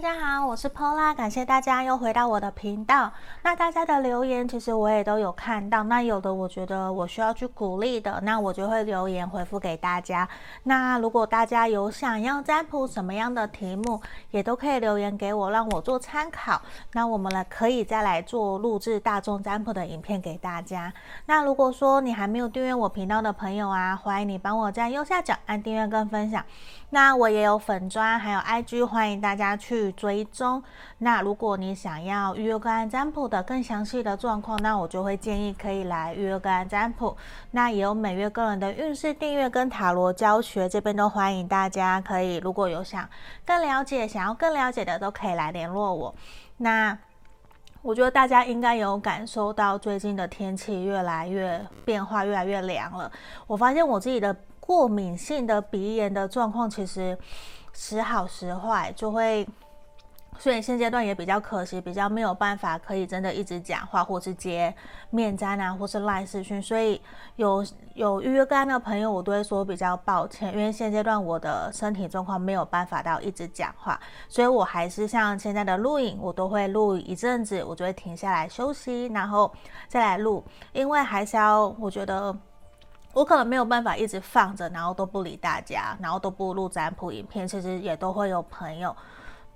大家好，我是 Pola，感谢大家又回到我的频道。那大家的留言其实我也都有看到，那有的我觉得我需要去鼓励的，那我就会留言回复给大家。那如果大家有想要占卜什么样的题目，也都可以留言给我，让我做参考。那我们呢可以再来做录制大众占卜的影片给大家。那如果说你还没有订阅我频道的朋友啊，欢迎你帮我在右下角按订阅跟分享。那我也有粉专，还有 IG，欢迎大家去追踪。那如果你想要预约个案占卜的更详细的状况，那我就会建议可以来预约个案占卜。那也有每月个人的运势订阅跟塔罗教学，这边都欢迎大家可以，如果有想更了解、想要更了解的，都可以来联络我。那我觉得大家应该有感受到最近的天气越来越变化，越来越凉了。我发现我自己的。过敏性的鼻炎的状况其实时好时坏，就会，所以现阶段也比较可惜，比较没有办法可以真的一直讲话，或是接面占啊，或是赖视讯。所以有有预约干的朋友，我都会说比较抱歉，因为现阶段我的身体状况没有办法到一直讲话，所以我还是像现在的录影，我都会录一阵子，我就会停下来休息，然后再来录，因为还是要我觉得。我可能没有办法一直放着，然后都不理大家，然后都不录占卜影片。其实也都会有朋友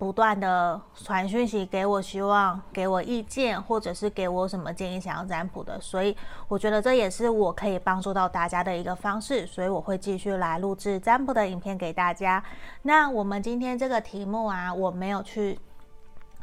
不断的传讯息给我，希望给我意见，或者是给我什么建议想要占卜的。所以我觉得这也是我可以帮助到大家的一个方式。所以我会继续来录制占卜的影片给大家。那我们今天这个题目啊，我没有去。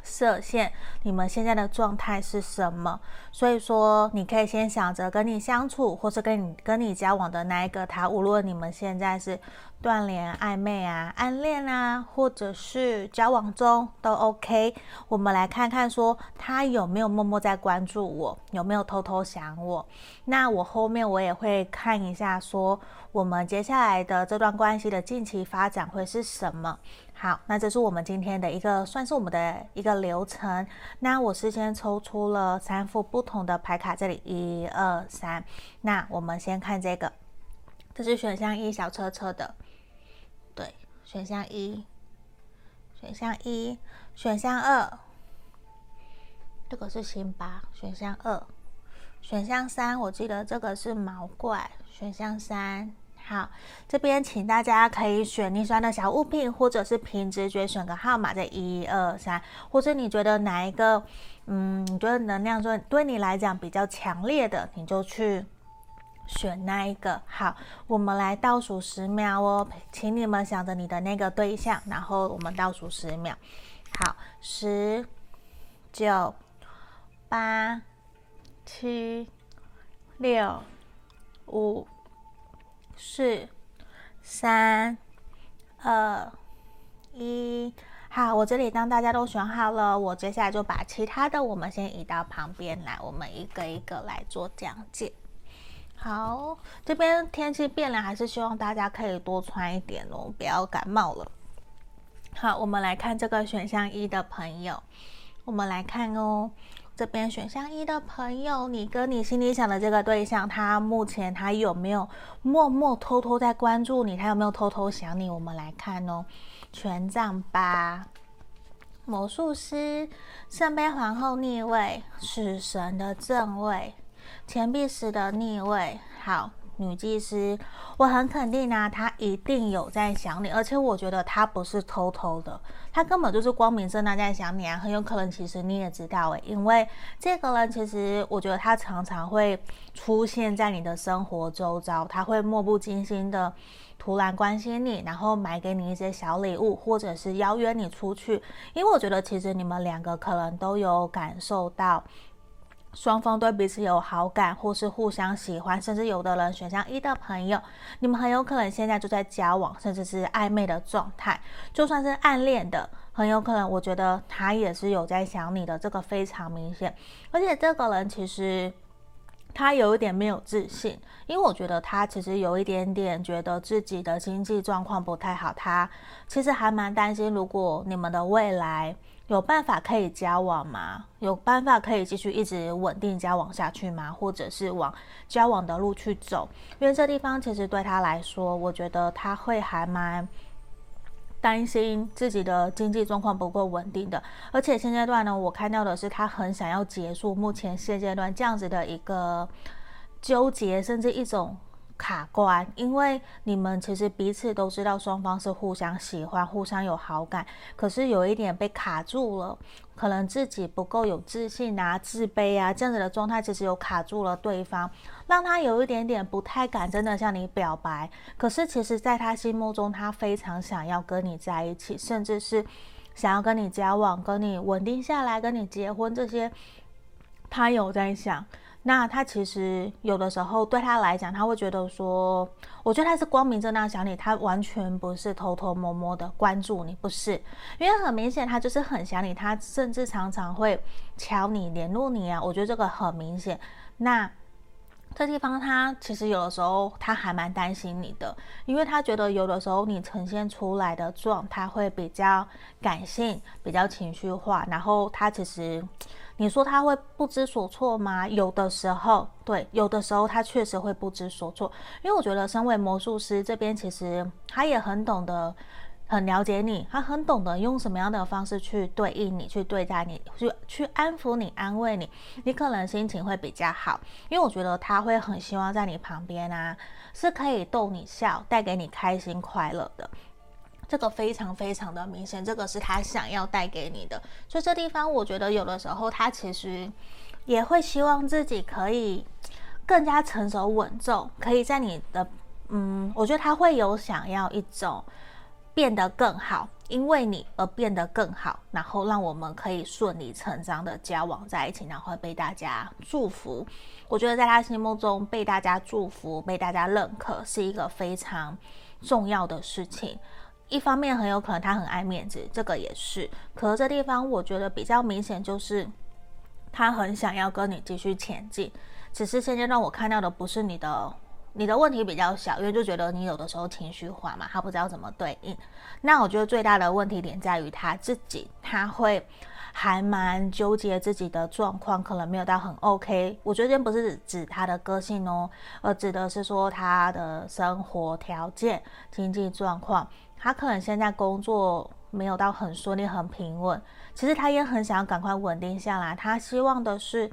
设限，你们现在的状态是什么？所以说，你可以先想着跟你相处，或是跟你跟你交往的那一个他，无论你们现在是断联、暧昧啊、暗恋啊，或者是交往中都 OK。我们来看看，说他有没有默默在关注我，有没有偷偷想我？那我后面我也会看一下，说我们接下来的这段关系的近期发展会是什么？好，那这是我们今天的一个，算是我们的一个流程。那我事先抽出了三副不同的牌卡，这里一二三。那我们先看这个，这是选项一小车车的，对，选项一，选项一，选项二，这个是辛巴，选项二，选项三，我记得这个是毛怪，选项三。好，这边请大家可以选你喜欢的小物品，或者是凭直觉选个号码，这一二三，或者你觉得哪一个，嗯，你觉得能量对对你来讲比较强烈的，你就去选那一个。好，我们来倒数十秒哦，请你们想着你的那个对象，然后我们倒数十秒。好，十、九、八、七、六、五。四、三、二、一，好，我这里当大家都选好了，我接下来就把其他的我们先移到旁边来，我们一个一个来做讲解。好，这边天气变了，还是希望大家可以多穿一点哦，不要感冒了。好，我们来看这个选项一的朋友，我们来看哦。这边选项一的朋友，你跟你心里想的这个对象，他目前他有没有默默偷偷在关注你？他有没有偷偷想你？我们来看哦，权杖八、魔术师、圣杯皇后逆位、死神的正位、钱币十的逆位。好。女技师，我很肯定啊，她一定有在想你，而且我觉得她不是偷偷的，她根本就是光明正大在想你啊，很有可能其实你也知道诶，因为这个人其实我觉得他常常会出现在你的生活周遭，他会漠不经心的突然关心你，然后买给你一些小礼物，或者是邀约你出去，因为我觉得其实你们两个可能都有感受到。双方对彼此有好感，或是互相喜欢，甚至有的人选项一的朋友，你们很有可能现在就在交往，甚至是暧昧的状态。就算是暗恋的，很有可能，我觉得他也是有在想你的，这个非常明显。而且这个人其实他有一点没有自信，因为我觉得他其实有一点点觉得自己的经济状况不太好，他其实还蛮担心，如果你们的未来。有办法可以交往吗？有办法可以继续一直稳定交往下去吗？或者是往交往的路去走？因为这地方其实对他来说，我觉得他会还蛮担心自己的经济状况不够稳定的。而且现阶段呢，我看到的是他很想要结束目前现阶段这样子的一个纠结，甚至一种。卡关，因为你们其实彼此都知道双方是互相喜欢、互相有好感，可是有一点被卡住了，可能自己不够有自信啊、自卑啊这样子的状态，其实有卡住了对方，让他有一点点不太敢真的向你表白。可是其实，在他心目中，他非常想要跟你在一起，甚至是想要跟你交往、跟你稳定下来、跟你结婚这些，他有在想。那他其实有的时候对他来讲，他会觉得说，我觉得他是光明正大想你，他完全不是偷偷摸摸的关注你，不是，因为很明显他就是很想你，他甚至常常会敲你、联络你啊，我觉得这个很明显。那这地方他其实有的时候他还蛮担心你的，因为他觉得有的时候你呈现出来的状态会比较感性、比较情绪化，然后他其实。你说他会不知所措吗？有的时候，对，有的时候他确实会不知所措。因为我觉得，身为魔术师这边，其实他也很懂得，很了解你，他很懂得用什么样的方式去对应你，去对待你，去去安抚你、安慰你，你可能心情会比较好。因为我觉得他会很希望在你旁边啊，是可以逗你笑，带给你开心快乐的。这个非常非常的明显，这个是他想要带给你的。所以这地方，我觉得有的时候他其实也会希望自己可以更加成熟稳重，可以在你的，嗯，我觉得他会有想要一种变得更好，因为你而变得更好，然后让我们可以顺理成章的交往在一起，然后被大家祝福。我觉得在他心目中，被大家祝福、被大家认可是一个非常重要的事情。一方面很有可能他很爱面子，这个也是。可是这地方我觉得比较明显，就是他很想要跟你继续前进。只是现阶段我看到的不是你的，你的问题比较小，因为就觉得你有的时候情绪化嘛，他不知道怎么对应。那我觉得最大的问题点在于他自己，他会还蛮纠结自己的状况，可能没有到很 OK。我觉得不是指他的个性哦，而指的是说他的生活条件、经济状况。他可能现在工作没有到很顺利、很平稳，其实他也很想要赶快稳定下来。他希望的是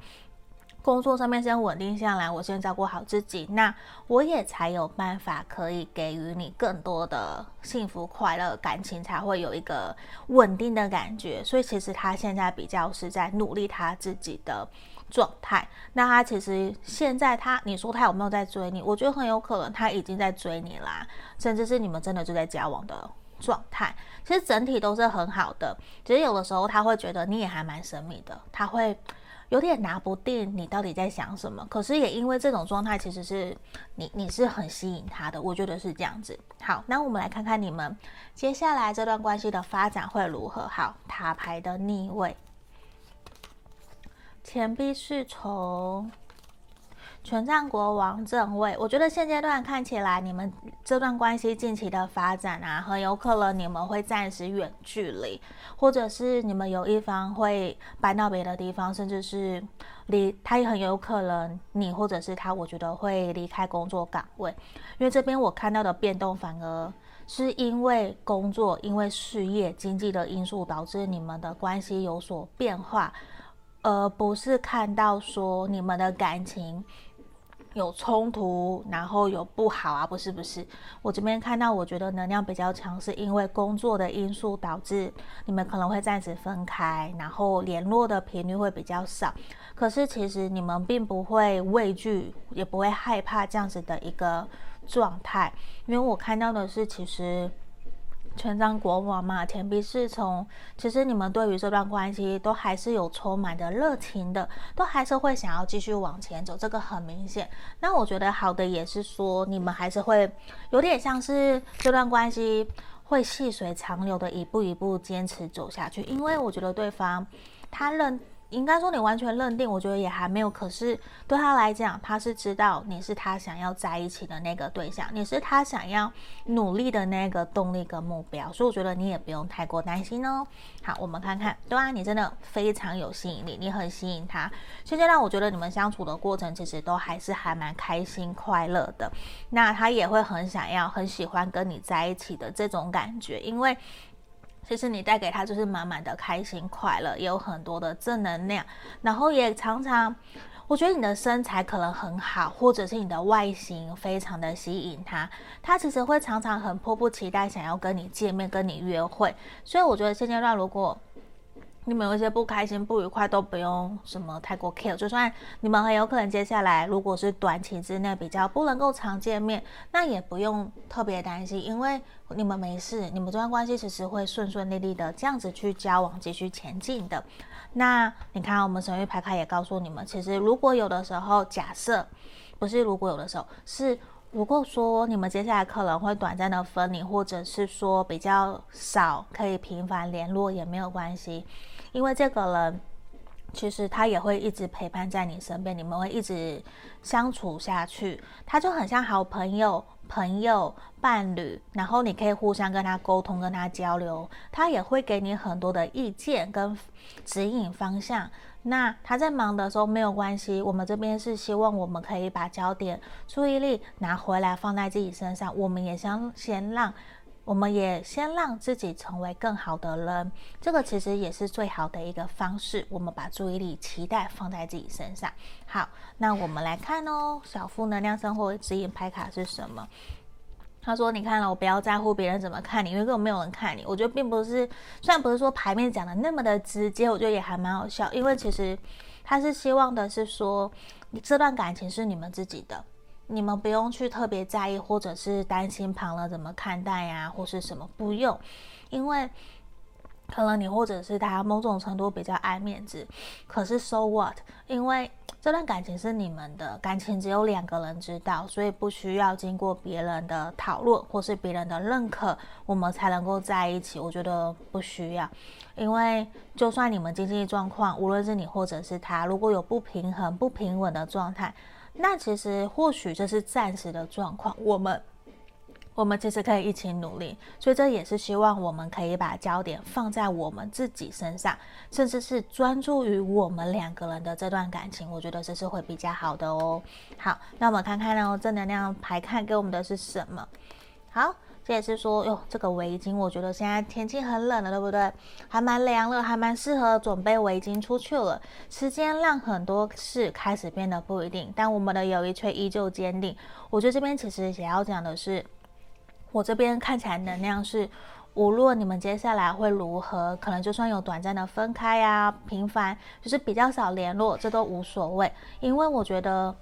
工作上面先稳定下来，我先照顾好自己，那我也才有办法可以给予你更多的幸福、快乐、感情，才会有一个稳定的感觉。所以其实他现在比较是在努力他自己的状态。那他其实现在他，你说他有没有在追你？我觉得很有可能他已经在追你啦，甚至是你们真的就在交往的状态。其实整体都是很好的，只是有的时候他会觉得你也还蛮神秘的，他会有点拿不定你到底在想什么。可是也因为这种状态，其实是你你是很吸引他的，我觉得是这样子。好，那我们来看看你们接下来这段关系的发展会如何。好，塔牌的逆位。钱币侍从，权杖国王正位，我觉得现阶段看起来，你们这段关系近期的发展啊，很有可能你们会暂时远距离，或者是你们有一方会搬到别的地方，甚至是离他也很有可能你或者是他，我觉得会离开工作岗位，因为这边我看到的变动反而是因为工作、因为事业、经济的因素导致你们的关系有所变化。而不是看到说你们的感情有冲突，然后有不好啊，不是不是，我这边看到，我觉得能量比较强，是因为工作的因素导致你们可能会暂时分开，然后联络的频率会比较少。可是其实你们并不会畏惧，也不会害怕这样子的一个状态，因为我看到的是其实。权杖国王嘛，钱币侍从，其实你们对于这段关系都还是有充满的热情的，都还是会想要继续往前走，这个很明显。那我觉得好的也是说，你们还是会有点像是这段关系会细水长流的一步一步坚持走下去，因为我觉得对方他认应该说你完全认定，我觉得也还没有。可是对他来讲，他是知道你是他想要在一起的那个对象，你是他想要努力的那个动力跟目标，所以我觉得你也不用太过担心哦。好，我们看看，对啊，你真的非常有吸引力，你很吸引他。现阶段我觉得你们相处的过程其实都还是还蛮开心快乐的。那他也会很想要、很喜欢跟你在一起的这种感觉，因为。其实你带给他就是满满的开心快乐，也有很多的正能量，然后也常常，我觉得你的身材可能很好，或者是你的外形非常的吸引他，他其实会常常很迫不及待想要跟你见面，跟你约会。所以我觉得现阶段如果你们有一些不开心、不愉快，都不用什么太过 care。就算你们很有可能接下来如果是短期之内比较不能够常见面，那也不用特别担心，因为你们没事，你们这段关系其实会顺顺利利的这样子去交往、继续前进的。那你看，我们神域牌卡也告诉你们，其实如果有的时候，假设不是如果有的时候是。如果说你们接下来可能会短暂的分离，或者是说比较少可以频繁联络也没有关系，因为这个人其实他也会一直陪伴在你身边，你们会一直相处下去，他就很像好朋友、朋友、伴侣，然后你可以互相跟他沟通、跟他交流，他也会给你很多的意见跟指引方向。那他在忙的时候没有关系，我们这边是希望我们可以把焦点、注意力拿回来放在自己身上。我们也想先让，我们也先让自己成为更好的人，这个其实也是最好的一个方式。我们把注意力、期待放在自己身上。好，那我们来看哦，小负能量生活指引牌卡是什么？他说：“你看了，我不要在乎别人怎么看你，因为根本没有人看你。我觉得并不是，虽然不是说牌面讲的那么的直接，我觉得也还蛮好笑。因为其实他是希望的是说，这段感情是你们自己的，你们不用去特别在意，或者是担心旁人怎么看待呀，或是什么，不用，因为。”可能你或者是他某种程度比较爱面子，可是 so what？因为这段感情是你们的感情，只有两个人知道，所以不需要经过别人的讨论或是别人的认可，我们才能够在一起。我觉得不需要，因为就算你们经济状况，无论是你或者是他，如果有不平衡、不平稳的状态，那其实或许这是暂时的状况，我们。我们其实可以一起努力，所以这也是希望我们可以把焦点放在我们自己身上，甚至是专注于我们两个人的这段感情。我觉得这是会比较好的哦。好，那我们看看呢，正能量牌看给我们的是什么？好，这也是说哟，这个围巾，我觉得现在天气很冷了，对不对？还蛮凉了，还蛮适合准备围巾出去了。时间让很多事开始变得不一定，但我们的友谊却依旧坚定。我觉得这边其实想要讲的是。我这边看起来能量是，无论你们接下来会如何，可能就算有短暂的分开呀，频繁就是比较少联络，这都无所谓，因为我觉得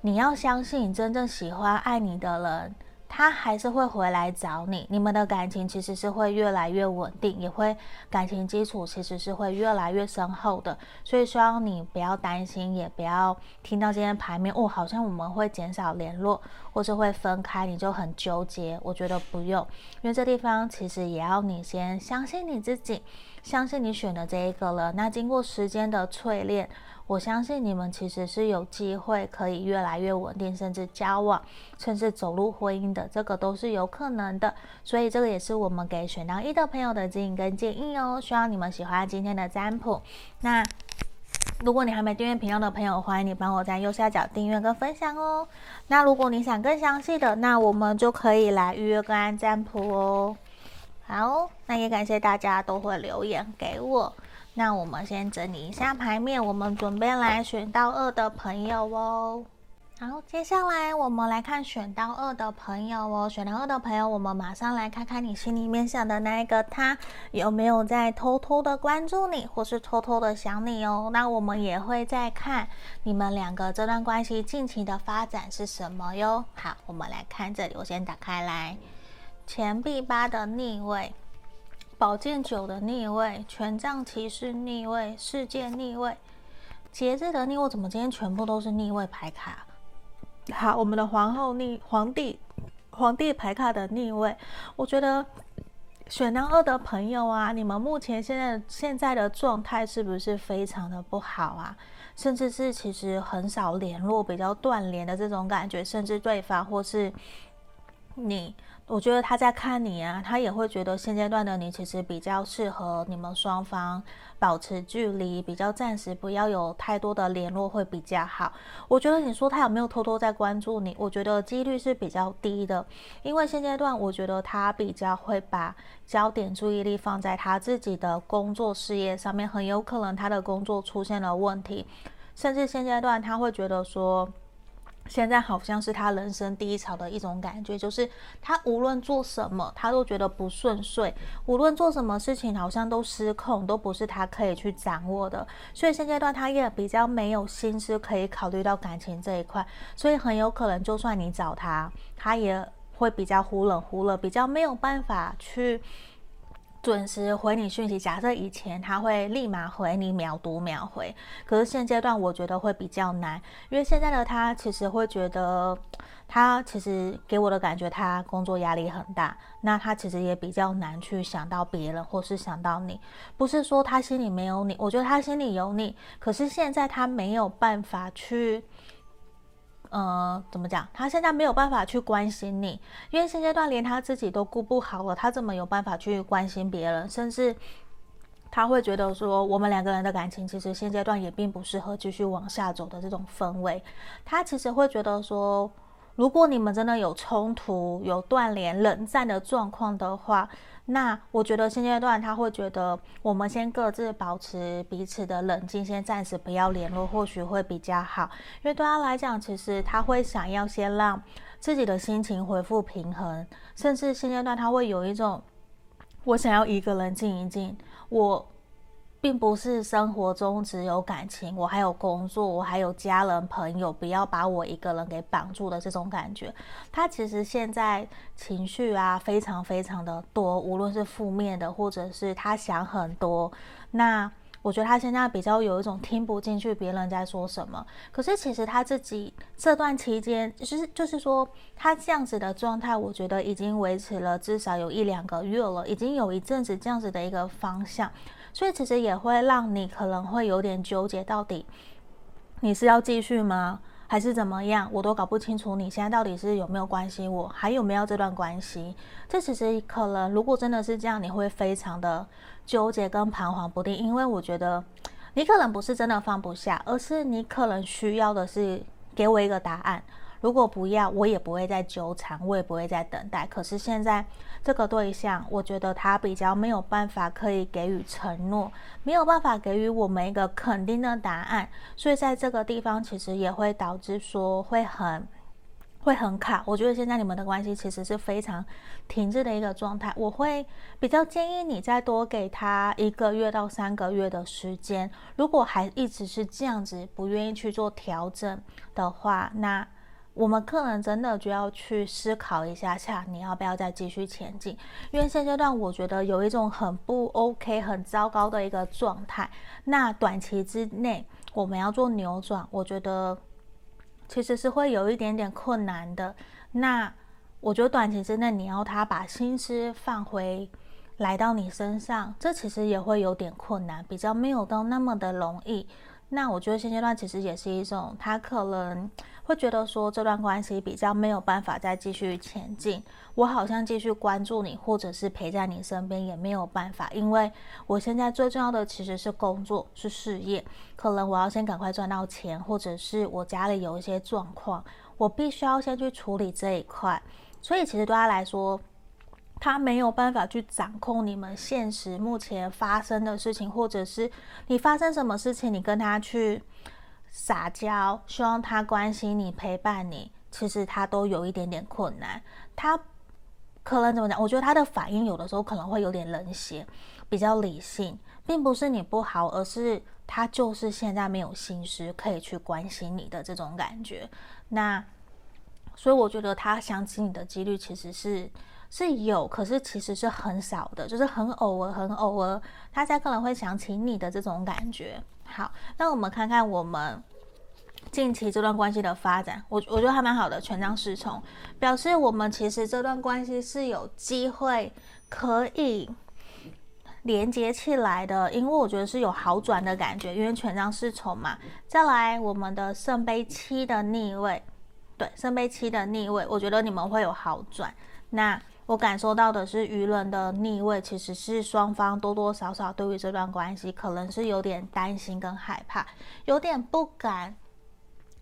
你要相信真正喜欢爱你的人。他还是会回来找你，你们的感情其实是会越来越稳定，也会感情基础其实是会越来越深厚的。所以希望你不要担心，也不要听到今天牌面哦，好像我们会减少联络，或是会分开，你就很纠结。我觉得不用，因为这地方其实也要你先相信你自己，相信你选的这一个了。那经过时间的淬炼。我相信你们其实是有机会可以越来越稳定，甚至交往，甚至走入婚姻的，这个都是有可能的。所以这个也是我们给选到一的朋友的指引跟建议哦。希望你们喜欢今天的占卜。那如果你还没订阅频道的朋友，欢迎你帮我在右下角订阅跟分享哦。那如果你想更详细的，那我们就可以来预约个案占卜哦。好，那也感谢大家都会留言给我。那我们先整理一下牌面，我们准备来选到二的朋友哦。好，接下来我们来看选到二的朋友哦。选到二的朋友，我们马上来看看你心里面想的那一个他有没有在偷偷的关注你，或是偷偷的想你哦。那我们也会再看你们两个这段关系近期的发展是什么哟。好，我们来看这里，我先打开来，钱币八的逆位。宝剑九的逆位，权杖骑士逆位，世界逆位，节制的逆位，怎么今天全部都是逆位牌卡？好，我们的皇后逆，皇帝，皇帝牌卡的逆位，我觉得选到二的朋友啊，你们目前现在现在的状态是不是非常的不好啊？甚至是其实很少联络，比较断联的这种感觉，甚至对方或是你。我觉得他在看你啊，他也会觉得现阶段的你其实比较适合你们双方保持距离，比较暂时不要有太多的联络会比较好。我觉得你说他有没有偷偷在关注你？我觉得几率是比较低的，因为现阶段我觉得他比较会把焦点注意力放在他自己的工作事业上面，很有可能他的工作出现了问题，甚至现阶段他会觉得说。现在好像是他人生低潮的一种感觉，就是他无论做什么，他都觉得不顺遂；无论做什么事情，好像都失控，都不是他可以去掌握的。所以现阶段他也比较没有心思可以考虑到感情这一块，所以很有可能，就算你找他，他也会比较忽冷忽热，比较没有办法去。准时回你讯息，假设以前他会立马回你，秒读秒回，可是现阶段我觉得会比较难，因为现在的他其实会觉得，他其实给我的感觉，他工作压力很大，那他其实也比较难去想到别人，或是想到你，不是说他心里没有你，我觉得他心里有你，可是现在他没有办法去。呃，怎么讲？他现在没有办法去关心你，因为现阶段连他自己都顾不好了，他怎么有办法去关心别人？甚至他会觉得说，我们两个人的感情其实现阶段也并不适合继续往下走的这种氛围。他其实会觉得说，如果你们真的有冲突、有断联、冷战的状况的话。那我觉得现阶段他会觉得，我们先各自保持彼此的冷静，先暂时不要联络，或许会比较好。因为对他来讲，其实他会想要先让自己的心情恢复平衡，甚至现阶段他会有一种，我想要一个人静一静，我。并不是生活中只有感情，我还有工作，我还有家人朋友，不要把我一个人给绑住的这种感觉。他其实现在情绪啊非常非常的多，无论是负面的，或者是他想很多。那我觉得他现在比较有一种听不进去别人在说什么。可是其实他自己这段期间，其实就是说他这样子的状态，我觉得已经维持了至少有一两个月了，已经有一阵子这样子的一个方向。所以其实也会让你可能会有点纠结，到底你是要继续吗，还是怎么样？我都搞不清楚你现在到底是有没有关心我，还有没有这段关系？这其实可能，如果真的是这样，你会非常的纠结跟彷徨不定，因为我觉得你可能不是真的放不下，而是你可能需要的是给我一个答案。如果不要，我也不会再纠缠，我也不会再等待。可是现在这个对象，我觉得他比较没有办法可以给予承诺，没有办法给予我们一个肯定的答案，所以在这个地方其实也会导致说会很会很卡。我觉得现在你们的关系其实是非常停滞的一个状态。我会比较建议你再多给他一个月到三个月的时间。如果还一直是这样子，不愿意去做调整的话，那。我们客人真的就要去思考一下下，你要不要再继续前进？因为现阶段我觉得有一种很不 OK、很糟糕的一个状态。那短期之内我们要做扭转，我觉得其实是会有一点点困难的。那我觉得短期之内你要他把心思放回来到你身上，这其实也会有点困难，比较没有到那么的容易。那我觉得现阶段其实也是一种他可能。会觉得说这段关系比较没有办法再继续前进，我好像继续关注你或者是陪在你身边也没有办法，因为我现在最重要的其实是工作，是事业，可能我要先赶快赚到钱，或者是我家里有一些状况，我必须要先去处理这一块，所以其实对他来说，他没有办法去掌控你们现实目前发生的事情，或者是你发生什么事情，你跟他去。撒娇，希望他关心你、陪伴你，其实他都有一点点困难。他可能怎么讲？我觉得他的反应有的时候可能会有点冷血，比较理性，并不是你不好，而是他就是现在没有心思可以去关心你的这种感觉。那所以我觉得他想起你的几率其实是是有，可是其实是很少的，就是很偶尔、很偶尔，他才可能会想起你的这种感觉。好，那我们看看我们近期这段关系的发展，我我觉得还蛮好的，权杖侍从表示我们其实这段关系是有机会可以连接起来的，因为我觉得是有好转的感觉，因为权杖侍从嘛。再来，我们的圣杯七的逆位，对，圣杯七的逆位，我觉得你们会有好转。那我感受到的是舆论的逆位，其实是双方多多少少对于这段关系可能是有点担心跟害怕，有点不敢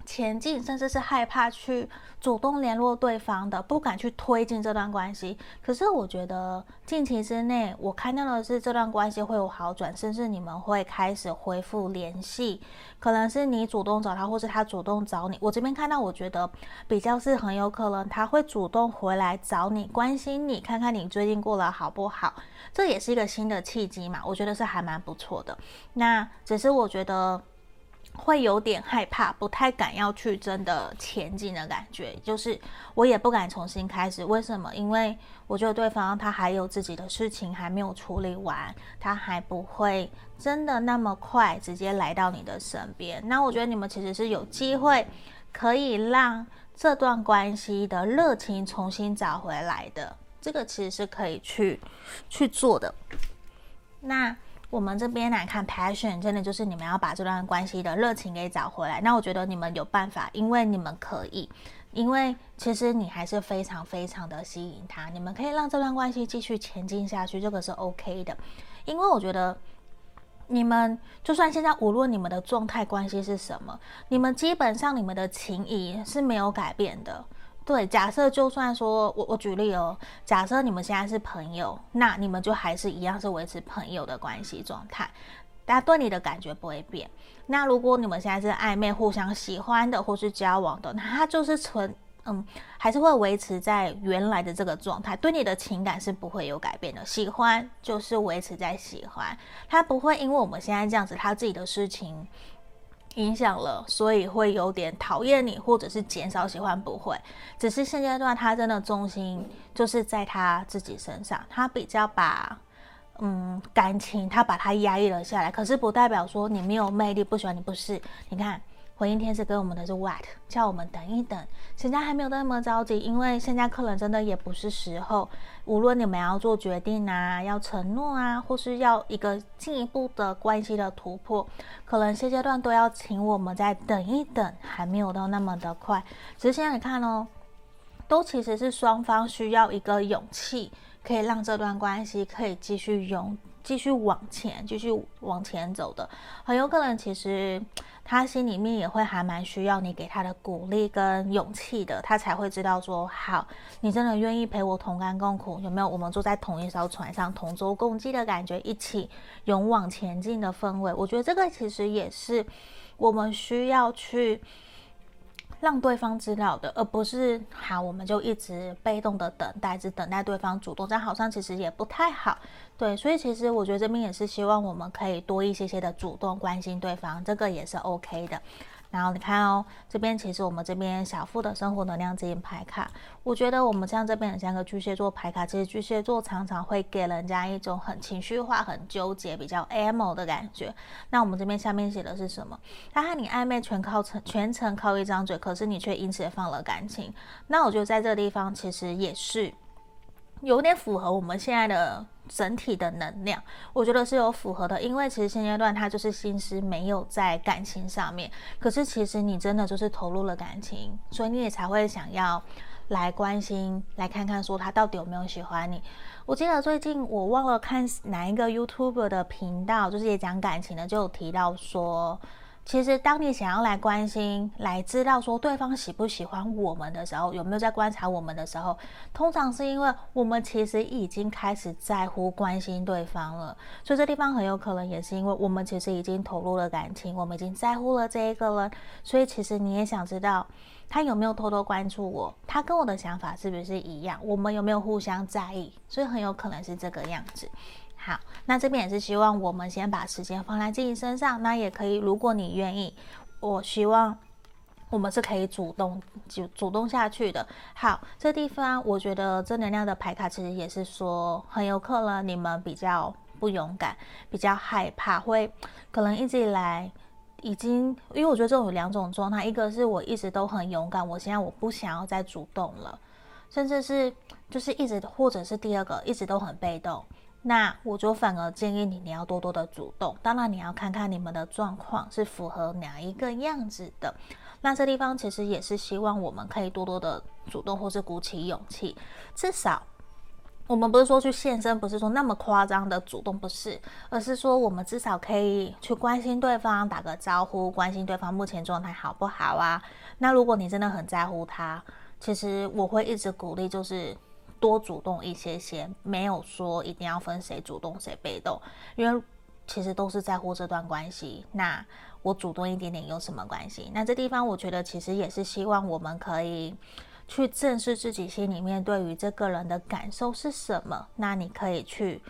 前进，甚至是害怕去主动联络对方的，不敢去推进这段关系。可是我觉得近期之内，我看到的是这段关系会有好转，甚至你们会开始恢复联系。可能是你主动找他，或是他主动找你。我这边看到，我觉得比较是很有可能他会主动回来找你，关心你，看看你最近过得好不好。这也是一个新的契机嘛，我觉得是还蛮不错的。那只是我觉得。会有点害怕，不太敢要去真的前进的感觉，就是我也不敢重新开始。为什么？因为我觉得对方他还有自己的事情还没有处理完，他还不会真的那么快直接来到你的身边。那我觉得你们其实是有机会可以让这段关系的热情重新找回来的，这个其实是可以去去做的。那。我们这边来看，passion 真的就是你们要把这段关系的热情给找回来。那我觉得你们有办法，因为你们可以，因为其实你还是非常非常的吸引他，你们可以让这段关系继续前进下去，这个是 OK 的。因为我觉得你们就算现在无论你们的状态关系是什么，你们基本上你们的情谊是没有改变的。对，假设就算说我我举例哦，假设你们现在是朋友，那你们就还是一样是维持朋友的关系状态，大家对你的感觉不会变。那如果你们现在是暧昧、互相喜欢的或是交往的，那他就是纯嗯，还是会维持在原来的这个状态，对你的情感是不会有改变的。喜欢就是维持在喜欢，他不会因为我们现在这样子，他自己的事情。影响了，所以会有点讨厌你，或者是减少喜欢，不会。只是现阶段他真的重心就是在他自己身上，他比较把嗯感情，他把他压抑了下来。可是不代表说你没有魅力，不喜欢你，不是？你看。回应天使给我们的是 What，叫我们等一等，现在还没有那么着急，因为现在客人真的也不是时候。无论你们要做决定啊，要承诺啊，或是要一个进一步的关系的突破，可能现阶段都要请我们再等一等，还没有到那么的快。只是现在你看哦，都其实是双方需要一个勇气，可以让这段关系可以继续勇，继续往前，继续往前走的，很有可能其实。他心里面也会还蛮需要你给他的鼓励跟勇气的，他才会知道说好，你真的愿意陪我同甘共苦，有没有？我们坐在同一艘船上，同舟共济的感觉，一起勇往前进的氛围。我觉得这个其实也是我们需要去。让对方知道的，而不是好，我们就一直被动的等待，只等待对方主动，这样好像其实也不太好。对，所以其实我觉得这边也是希望我们可以多一些些的主动关心对方，这个也是 OK 的。然后你看哦，这边其实我们这边小富的生活能量指引牌卡，我觉得我们像这边很像个巨蟹座牌卡，其实巨蟹座常常会给人家一种很情绪化、很纠结、比较 emo 的感觉。那我们这边下面写的是什么？他和你暧昧全靠全全程靠一张嘴，可是你却因此放了感情。那我觉得在这个地方其实也是有点符合我们现在的。整体的能量，我觉得是有符合的，因为其实现阶段他就是心思没有在感情上面，可是其实你真的就是投入了感情，所以你也才会想要来关心，来看看说他到底有没有喜欢你。我记得最近我忘了看哪一个 YouTube 的频道，就是也讲感情的，就有提到说。其实，当你想要来关心、来知道说对方喜不喜欢我们的时候，有没有在观察我们的时候，通常是因为我们其实已经开始在乎、关心对方了。所以这地方很有可能也是因为我们其实已经投入了感情，我们已经在乎了这一个人。所以其实你也想知道他有没有偷偷关注我，他跟我的想法是不是一样，我们有没有互相在意？所以很有可能是这个样子。好，那这边也是希望我们先把时间放在自己身上，那也可以，如果你愿意，我希望我们是可以主动就主动下去的。好，这地方我觉得正能量的牌卡其实也是说，很有可能你们比较不勇敢，比较害怕，会可能一直以来已经，因为我觉得这种有两种状态，一个是我一直都很勇敢，我现在我不想要再主动了。甚至是就是一直或者是第二个一直都很被动，那我就反而建议你你要多多的主动。当然你要看看你们的状况是符合哪一个样子的。那这地方其实也是希望我们可以多多的主动，或是鼓起勇气，至少。我们不是说去现身，不是说那么夸张的主动，不是，而是说我们至少可以去关心对方，打个招呼，关心对方目前状态好不好啊？那如果你真的很在乎他，其实我会一直鼓励，就是多主动一些些，没有说一定要分谁主动谁被动，因为其实都是在乎这段关系。那我主动一点点有什么关系？那这地方我觉得其实也是希望我们可以。去正视自己心里面对于这个人的感受是什么？那你可以去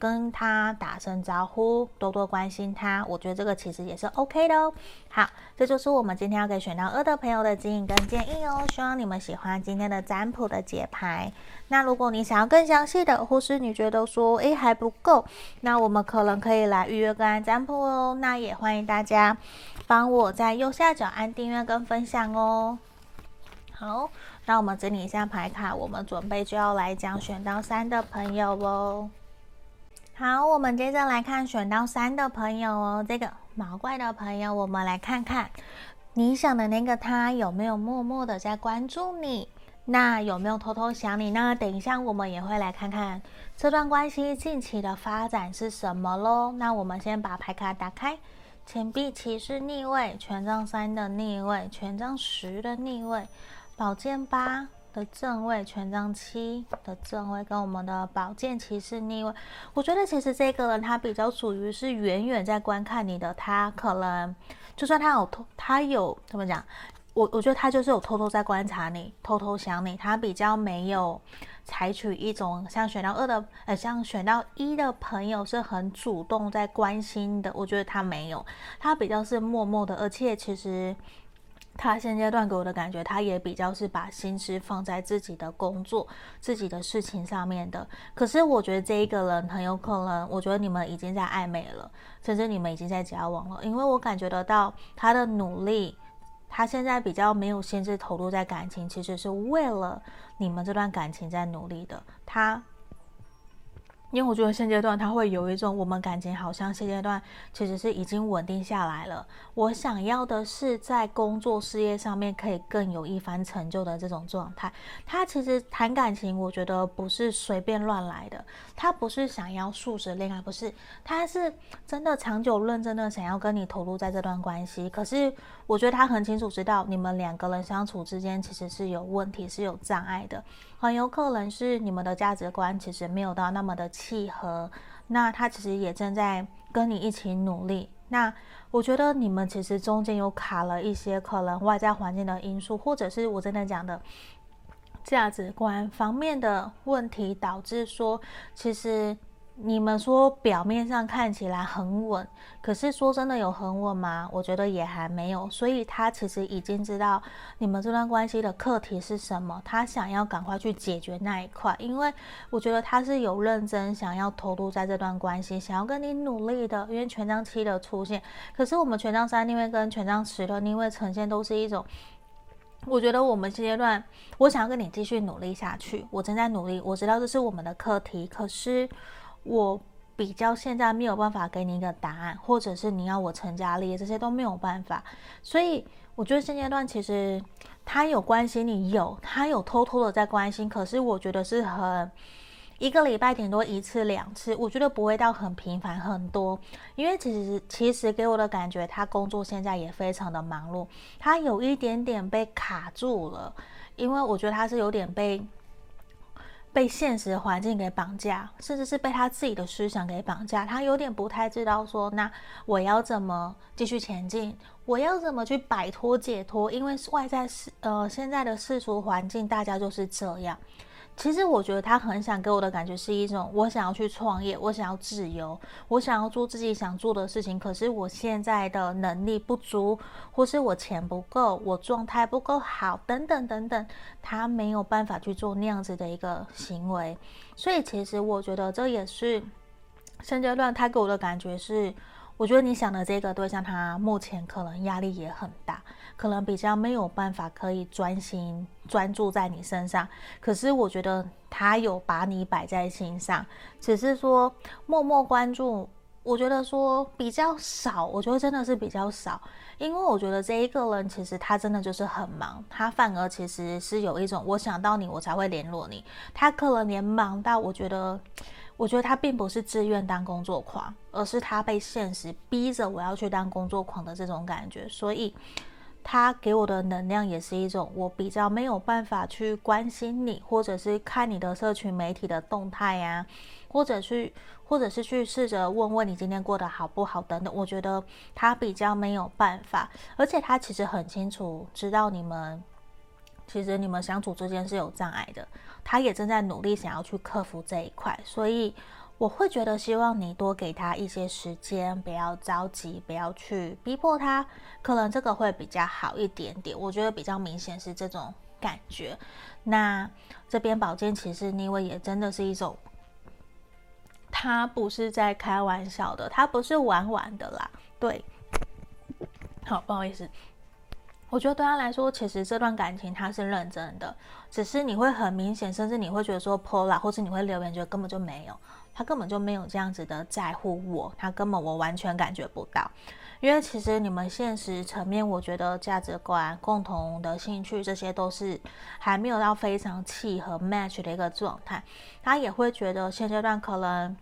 跟他打声招呼，多多关心他。我觉得这个其实也是 OK 的哦。好，这就是我们今天要给选到二的朋友的指引跟建议哦。希望你们喜欢今天的占卜的解牌。那如果你想要更详细的，或是你觉得说诶还不够，那我们可能可以来预约个案占卜哦。那也欢迎大家帮我在右下角按订阅跟分享哦。好。那我们整理一下牌卡，我们准备就要来讲选到三的朋友哦。好，我们接着来看选到三的朋友哦。这个毛怪的朋友，我们来看看你想的那个他有没有默默的在关注你？那有没有偷偷想你呢？等一下我们也会来看看这段关系近期的发展是什么喽。那我们先把牌卡打开，钱币骑士逆位，权杖三的逆位，权杖十的逆位。宝剑八正位，权杖七的正位，跟我们的宝剑骑士逆位。我觉得其实这个人他比较属于是远远在观看你的，他可能就算他有偷，他有怎么讲？我我觉得他就是有偷偷在观察你，偷偷想你。他比较没有采取一种像选到二的，呃，像选到一的朋友是很主动在关心的。我觉得他没有，他比较是默默的，而且其实。他现阶段给我的感觉，他也比较是把心思放在自己的工作、自己的事情上面的。可是我觉得这一个人很有可能，我觉得你们已经在暧昧了，甚至你们已经在交往了，因为我感觉得到他的努力，他现在比较没有心思投入在感情，其实是为了你们这段感情在努力的。他。因为我觉得现阶段他会有一种，我们感情好像现阶段其实是已经稳定下来了。我想要的是在工作事业上面可以更有一番成就的这种状态。他其实谈感情，我觉得不是随便乱来的。他不是想要速食恋爱，不是，他是真的长久认真的想要跟你投入在这段关系。可是我觉得他很清楚知道，你们两个人相处之间其实是有问题，是有障碍的。很有可能是你们的价值观其实没有到那么的契合，那他其实也正在跟你一起努力。那我觉得你们其实中间有卡了一些可能外在环境的因素，或者是我真的讲的价值观方面的问题，导致说其实。你们说表面上看起来很稳，可是说真的有很稳吗？我觉得也还没有。所以他其实已经知道你们这段关系的课题是什么，他想要赶快去解决那一块。因为我觉得他是有认真想要投入在这段关系，想要跟你努力的。因为权杖七的出现，可是我们权杖三逆位跟权杖十的逆位呈现都是一种，我觉得我们现阶段我想要跟你继续努力下去，我正在努力，我知道这是我们的课题，可是。我比较现在没有办法给你一个答案，或者是你要我成家立业，这些都没有办法。所以我觉得现阶段其实他有关心你，有他有偷偷的在关心，可是我觉得是很一个礼拜顶多一次两次，我觉得不会到很频繁很多。因为其实其实给我的感觉，他工作现在也非常的忙碌，他有一点点被卡住了，因为我觉得他是有点被。被现实环境给绑架，甚至是被他自己的思想给绑架，他有点不太知道说，那我要怎么继续前进？我要怎么去摆脱解脱？因为外在世呃现在的世俗环境，大家就是这样。其实我觉得他很想给我的感觉是一种，我想要去创业，我想要自由，我想要做自己想做的事情。可是我现在的能力不足，或是我钱不够，我状态不够好，等等等等，他没有办法去做那样子的一个行为。所以其实我觉得这也是现阶段他给我的感觉是。我觉得你想的这个对象，他目前可能压力也很大，可能比较没有办法可以专心专注在你身上。可是我觉得他有把你摆在心上，只是说默默关注。我觉得说比较少，我觉得真的是比较少，因为我觉得这一个人其实他真的就是很忙，他反而其实是有一种我想到你我才会联络你，他可能连忙到我觉得。我觉得他并不是自愿当工作狂，而是他被现实逼着我要去当工作狂的这种感觉，所以他给我的能量也是一种我比较没有办法去关心你，或者是看你的社群媒体的动态呀，或者去，或者是去试着问问你今天过得好不好等等。我觉得他比较没有办法，而且他其实很清楚知道你们。其实你们相处之间是有障碍的，他也正在努力想要去克服这一块，所以我会觉得希望你多给他一些时间，不要着急，不要去逼迫他，可能这个会比较好一点点。我觉得比较明显是这种感觉。那这边宝剑骑士逆位也真的是一种，他不是在开玩笑的，他不是玩玩的啦。对，好，不好意思。我觉得对他来说，其实这段感情他是认真的，只是你会很明显，甚至你会觉得说泼辣，或是你会留言觉得根本就没有，他根本就没有这样子的在乎我，他根本我完全感觉不到，因为其实你们现实层面，我觉得价值观、共同的兴趣这些都是还没有到非常契合 match 的一个状态，他也会觉得现阶段可能。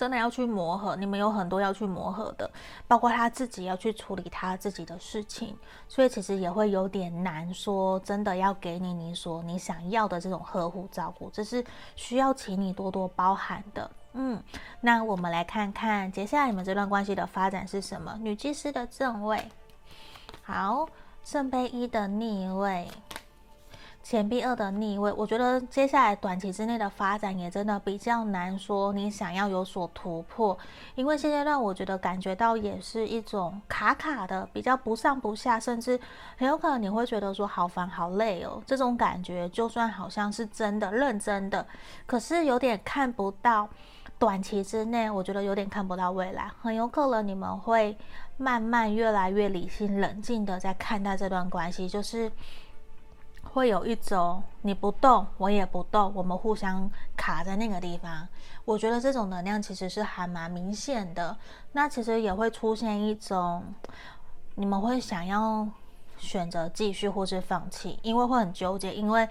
真的要去磨合，你们有很多要去磨合的，包括他自己要去处理他自己的事情，所以其实也会有点难说，真的要给你你所你想要的这种呵护照顾，这是需要请你多多包涵的。嗯，那我们来看看接下来你们这段关系的发展是什么？女祭司的正位，好，圣杯一的逆位。钱币二的逆位，我觉得接下来短期之内的发展也真的比较难说。你想要有所突破，因为现阶段我觉得感觉到也是一种卡卡的，比较不上不下，甚至很有可能你会觉得说好烦好累哦。这种感觉就算好像是真的认真的，可是有点看不到短期之内，我觉得有点看不到未来。很有可能你们会慢慢越来越理性冷静的在看待这段关系，就是。会有一种你不动，我也不动，我们互相卡在那个地方。我觉得这种能量其实是还蛮明显的。那其实也会出现一种，你们会想要选择继续或是放弃，因为会很纠结，因为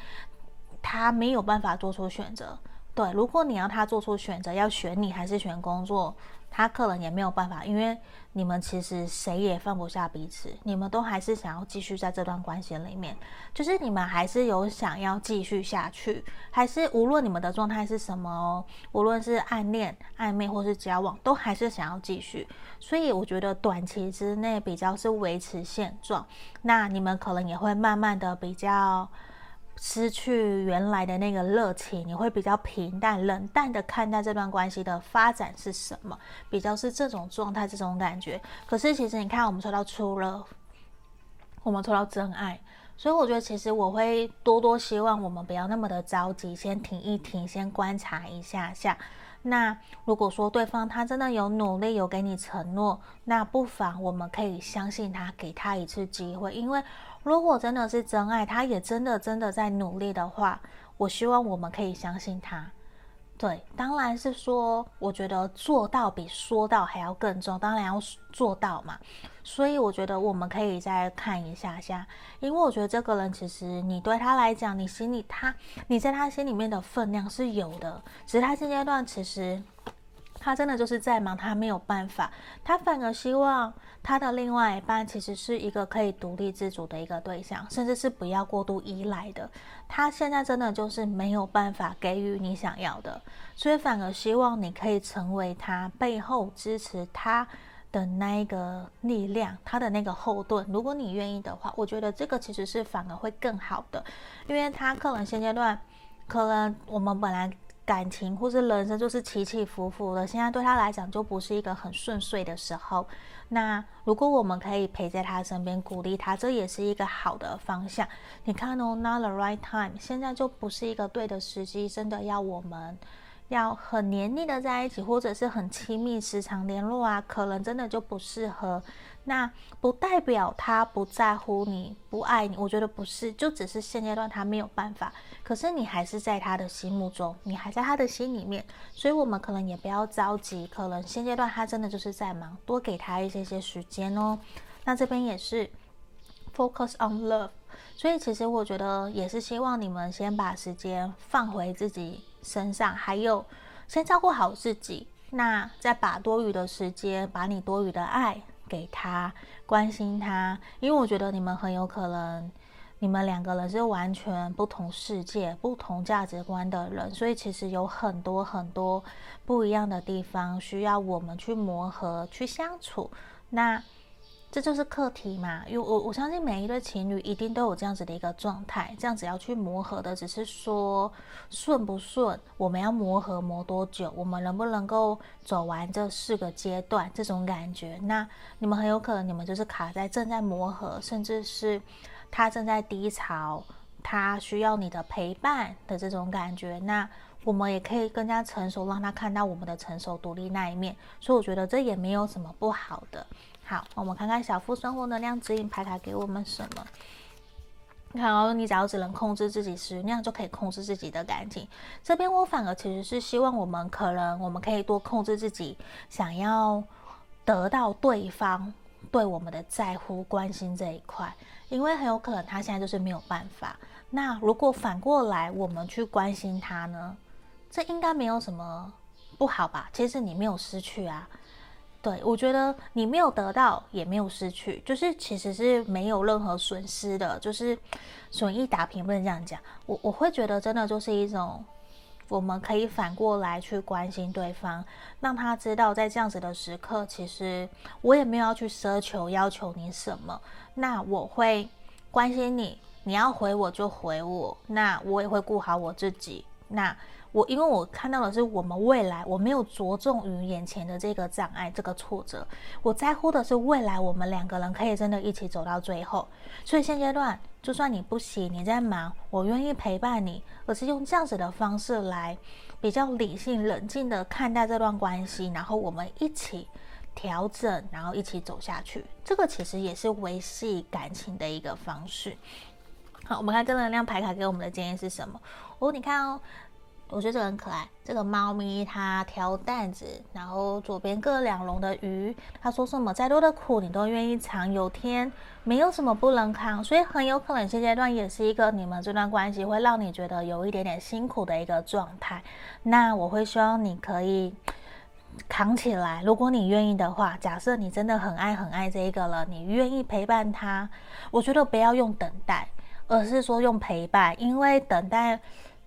他没有办法做出选择。对，如果你要他做出选择，要选你还是选工作？他可能也没有办法，因为你们其实谁也放不下彼此，你们都还是想要继续在这段关系里面，就是你们还是有想要继续下去，还是无论你们的状态是什么哦，无论是暗恋、暧昧或是交往，都还是想要继续。所以我觉得短期之内比较是维持现状，那你们可能也会慢慢的比较。失去原来的那个热情，你会比较平淡、冷淡的看待这段关系的发展是什么？比较是这种状态、这种感觉。可是其实你看，我们抽到出了，我们抽到真爱，所以我觉得其实我会多多希望我们不要那么的着急，先停一停，先观察一下下。那如果说对方他真的有努力，有给你承诺，那不妨我们可以相信他，给他一次机会，因为。如果真的是真爱，他也真的真的在努力的话，我希望我们可以相信他。对，当然是说，我觉得做到比说到还要更重，当然要做到嘛。所以我觉得我们可以再看一下下，因为我觉得这个人其实你对他来讲，你心里他，你在他心里面的分量是有的，只是他现阶段其实。他真的就是在忙，他没有办法，他反而希望他的另外一半其实是一个可以独立自主的一个对象，甚至是不要过度依赖的。他现在真的就是没有办法给予你想要的，所以反而希望你可以成为他背后支持他的那一个力量，他的那个后盾。如果你愿意的话，我觉得这个其实是反而会更好的，因为他可能现阶段，可能我们本来。感情或是人生就是起起伏伏的，现在对他来讲就不是一个很顺遂的时候。那如果我们可以陪在他身边，鼓励他，这也是一个好的方向。你看哦，Not the right time，现在就不是一个对的时机，真的要我们要很黏腻的在一起，或者是很亲密、时常联络啊，可能真的就不适合。那不代表他不在乎你、不爱你，我觉得不是，就只是现阶段他没有办法。可是你还是在他的心目中，你还在他的心里面，所以我们可能也不要着急，可能现阶段他真的就是在忙，多给他一些些时间哦。那这边也是 focus on love，所以其实我觉得也是希望你们先把时间放回自己身上，还有先照顾好自己，那再把多余的时间，把你多余的爱。给他关心他，因为我觉得你们很有可能，你们两个人是完全不同世界、不同价值观的人，所以其实有很多很多不一样的地方需要我们去磨合、去相处。那。这就是课题嘛，因为我我相信每一对情侣一定都有这样子的一个状态，这样子要去磨合的，只是说顺不顺，我们要磨合磨多久，我们能不能够走完这四个阶段，这种感觉，那你们很有可能你们就是卡在正在磨合，甚至是他正在低潮，他需要你的陪伴的这种感觉，那我们也可以更加成熟，让他看到我们的成熟独立那一面，所以我觉得这也没有什么不好的。好，我们看看小富生活能量指引牌卡给我们什么？你看哦，你只要只能控制自己时，那样就可以控制自己的感情。这边我反而其实是希望我们可能我们可以多控制自己，想要得到对方对我们的在乎、关心这一块，因为很有可能他现在就是没有办法。那如果反过来我们去关心他呢？这应该没有什么不好吧？其实你没有失去啊。对，我觉得你没有得到，也没有失去，就是其实是没有任何损失的，就是损益打平，不能这样讲。我我会觉得真的就是一种，我们可以反过来去关心对方，让他知道在这样子的时刻，其实我也没有要去奢求要求你什么，那我会关心你，你要回我就回我，那我也会顾好我自己，那。我因为我看到的是我们未来，我没有着重于眼前的这个障碍、这个挫折，我在乎的是未来我们两个人可以真的一起走到最后。所以现阶段，就算你不行，你在忙，我愿意陪伴你，而是用这样子的方式来比较理性、冷静的看待这段关系，然后我们一起调整，然后一起走下去。这个其实也是维系感情的一个方式。好，我们看正能量牌卡给我们的建议是什么？哦，你看哦。我觉得这个很可爱，这个猫咪它挑担子，然后左边各两笼的鱼。它说什么？再多的苦你都愿意尝，有天没有什么不能扛，所以很有可能现阶段也是一个你们这段关系会让你觉得有一点点辛苦的一个状态。那我会希望你可以扛起来，如果你愿意的话。假设你真的很爱很爱这一个了，你愿意陪伴他，我觉得不要用等待，而是说用陪伴，因为等待。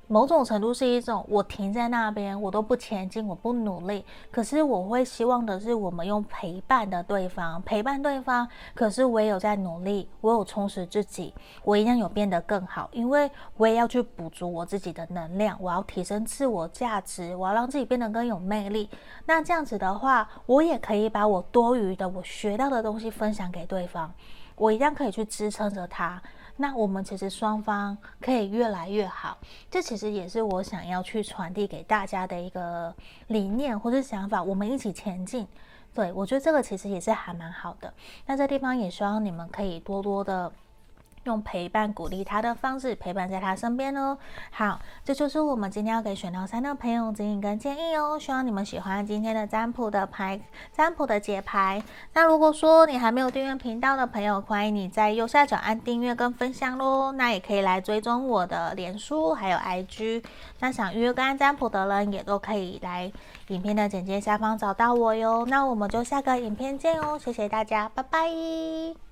某种程度是一种，我停在那边，我都不前进，我不努力。可是我会希望的是，我们用陪伴的对方，陪伴对方。可是我也有在努力，我有充实自己，我一样有变得更好，因为我也要去补足我自己的能量，我要提升自我价值，我要让自己变得更有魅力。那这样子的话，我也可以把我多余的、我学到的东西分享给对方，我一样可以去支撑着他。那我们其实双方可以越来越好，这其实也是我想要去传递给大家的一个理念或是想法。我们一起前进，对，我觉得这个其实也是还蛮好的。那这地方也希望你们可以多多的。用陪伴鼓励他的方式陪伴在他身边哦。好，这就是我们今天要给选到三的朋友指引跟建议哦。希望你们喜欢今天的占卜的牌，占卜的解牌。那如果说你还没有订阅频道的朋友，欢迎你在右下角按订阅跟分享喽。那也可以来追踪我的脸书还有 IG。那想预约个案占卜的人也都可以来影片的简介下方找到我哟。那我们就下个影片见哦，谢谢大家，拜拜。